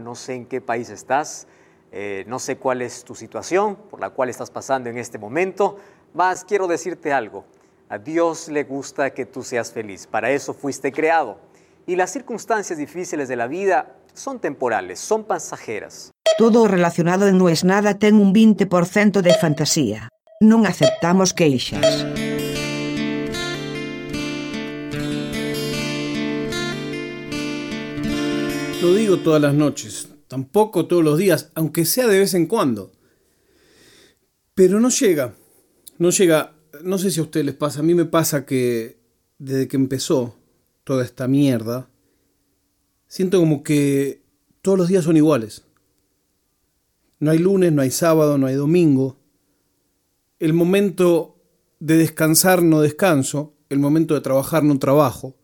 No sé en qué país estás, eh, no sé cuál es tu situación por la cual estás pasando en este momento, mas quiero decirte algo. A Dios le gusta que tú seas feliz, para eso fuiste creado. Y las circunstancias difíciles de la vida son temporales, son pasajeras. Todo relacionado en No es nada ten un 20% de fantasía. Non aceptamos queixas. Lo digo todas las noches, tampoco todos los días, aunque sea de vez en cuando. Pero no llega, no llega, no sé si a ustedes les pasa, a mí me pasa que desde que empezó toda esta mierda, siento como que todos los días son iguales. No hay lunes, no hay sábado, no hay domingo. El momento de descansar no descanso, el momento de trabajar no trabajo.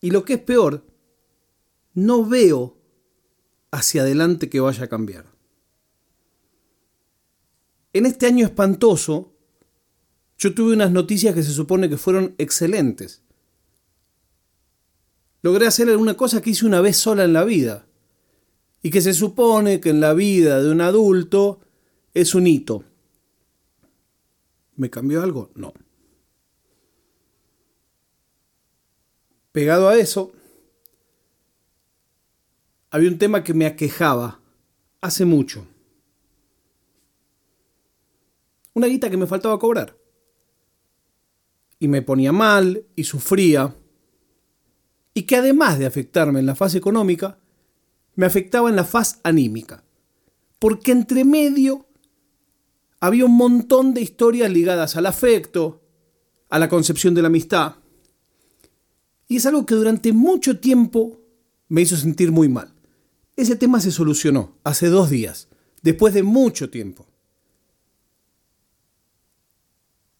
Y lo que es peor, no veo hacia adelante que vaya a cambiar. En este año espantoso, yo tuve unas noticias que se supone que fueron excelentes. Logré hacer alguna cosa que hice una vez sola en la vida y que se supone que en la vida de un adulto es un hito. ¿Me cambió algo? No. Pegado a eso, había un tema que me aquejaba hace mucho. Una guita que me faltaba cobrar. Y me ponía mal y sufría. Y que además de afectarme en la fase económica, me afectaba en la fase anímica. Porque entre medio había un montón de historias ligadas al afecto, a la concepción de la amistad. Y es algo que durante mucho tiempo me hizo sentir muy mal. Ese tema se solucionó hace dos días, después de mucho tiempo.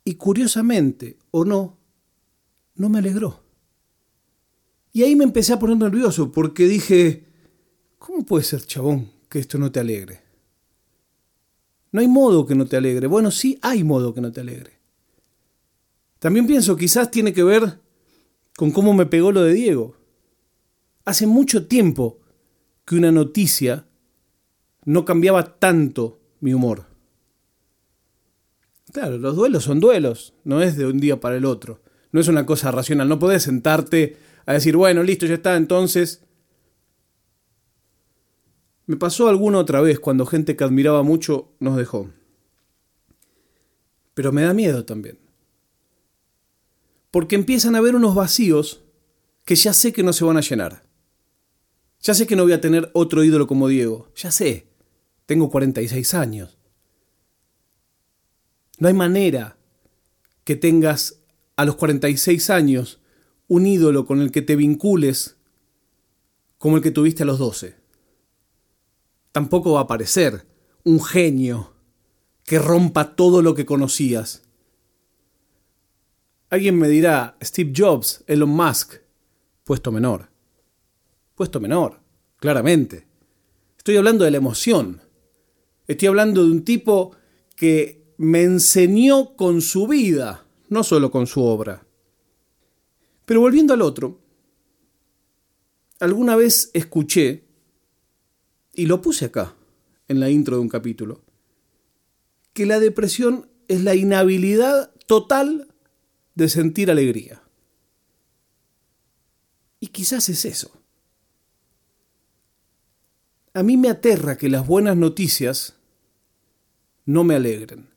Y curiosamente, o no, no me alegró. Y ahí me empecé a poner nervioso porque dije, ¿cómo puede ser, chabón, que esto no te alegre? No hay modo que no te alegre. Bueno, sí hay modo que no te alegre. También pienso, quizás tiene que ver con cómo me pegó lo de Diego. Hace mucho tiempo que una noticia no cambiaba tanto mi humor. Claro, los duelos son duelos, no es de un día para el otro, no es una cosa racional, no podés sentarte a decir, bueno, listo, ya está, entonces... Me pasó alguna otra vez cuando gente que admiraba mucho nos dejó. Pero me da miedo también. Porque empiezan a haber unos vacíos que ya sé que no se van a llenar. Ya sé que no voy a tener otro ídolo como Diego. Ya sé. Tengo 46 años. No hay manera que tengas a los 46 años un ídolo con el que te vincules como el que tuviste a los 12. Tampoco va a aparecer un genio que rompa todo lo que conocías. Alguien me dirá, Steve Jobs, Elon Musk, puesto menor puesto menor, claramente. Estoy hablando de la emoción. Estoy hablando de un tipo que me enseñó con su vida, no solo con su obra. Pero volviendo al otro, alguna vez escuché, y lo puse acá, en la intro de un capítulo, que la depresión es la inhabilidad total de sentir alegría. Y quizás es eso. A mí me aterra que las buenas noticias no me alegren.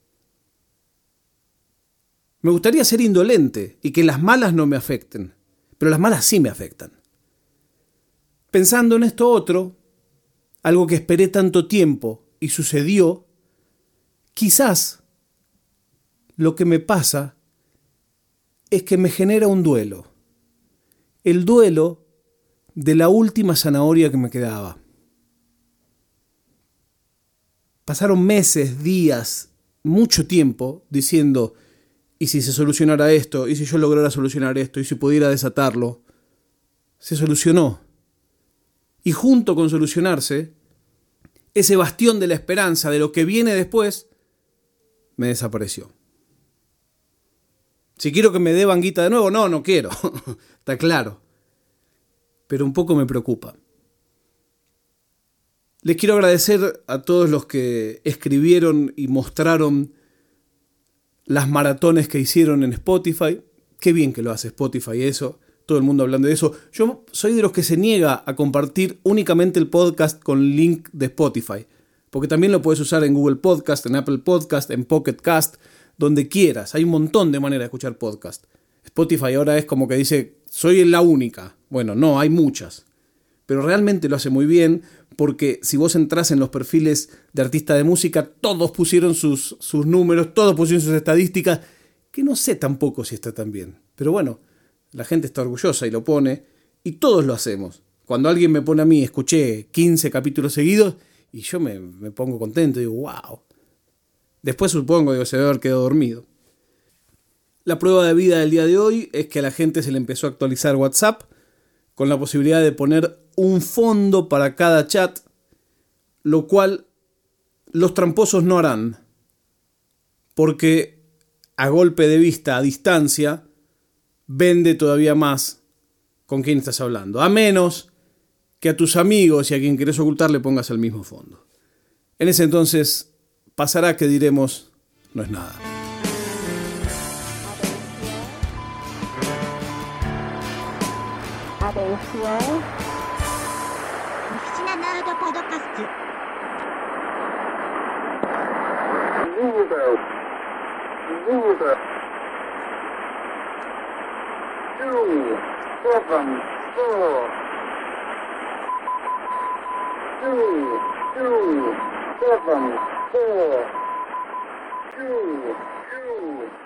Me gustaría ser indolente y que las malas no me afecten, pero las malas sí me afectan. Pensando en esto otro, algo que esperé tanto tiempo y sucedió, quizás lo que me pasa es que me genera un duelo. El duelo de la última zanahoria que me quedaba. Pasaron meses, días, mucho tiempo diciendo, ¿y si se solucionara esto? ¿Y si yo lograra solucionar esto? ¿Y si pudiera desatarlo? Se solucionó. Y junto con solucionarse, ese bastión de la esperanza de lo que viene después, me desapareció. Si quiero que me dé banguita de nuevo, no, no quiero. Está claro. Pero un poco me preocupa. Les quiero agradecer a todos los que escribieron y mostraron las maratones que hicieron en Spotify. Qué bien que lo hace Spotify eso. Todo el mundo hablando de eso. Yo soy de los que se niega a compartir únicamente el podcast con link de Spotify. Porque también lo puedes usar en Google Podcast, en Apple Podcast, en Pocket Cast, donde quieras. Hay un montón de maneras de escuchar podcast. Spotify ahora es como que dice, soy la única. Bueno, no, hay muchas. Pero realmente lo hace muy bien porque si vos entras en los perfiles de artista de música, todos pusieron sus, sus números, todos pusieron sus estadísticas, que no sé tampoco si está tan bien. Pero bueno, la gente está orgullosa y lo pone, y todos lo hacemos. Cuando alguien me pone a mí, escuché 15 capítulos seguidos, y yo me, me pongo contento y digo, wow. Después supongo, que se debe haber quedado dormido. La prueba de vida del día de hoy es que a la gente se le empezó a actualizar WhatsApp con la posibilidad de poner un fondo para cada chat, lo cual los tramposos no harán, porque a golpe de vista, a distancia, vende todavía más con quién estás hablando, a menos que a tus amigos y a quien quieres ocultar le pongas el mismo fondo. En ese entonces pasará que diremos, no es nada. Oficina Nerd Podcast. Zero. Zero. Two. Seven. Four. Two. Two. Seven. Four. Two. Two.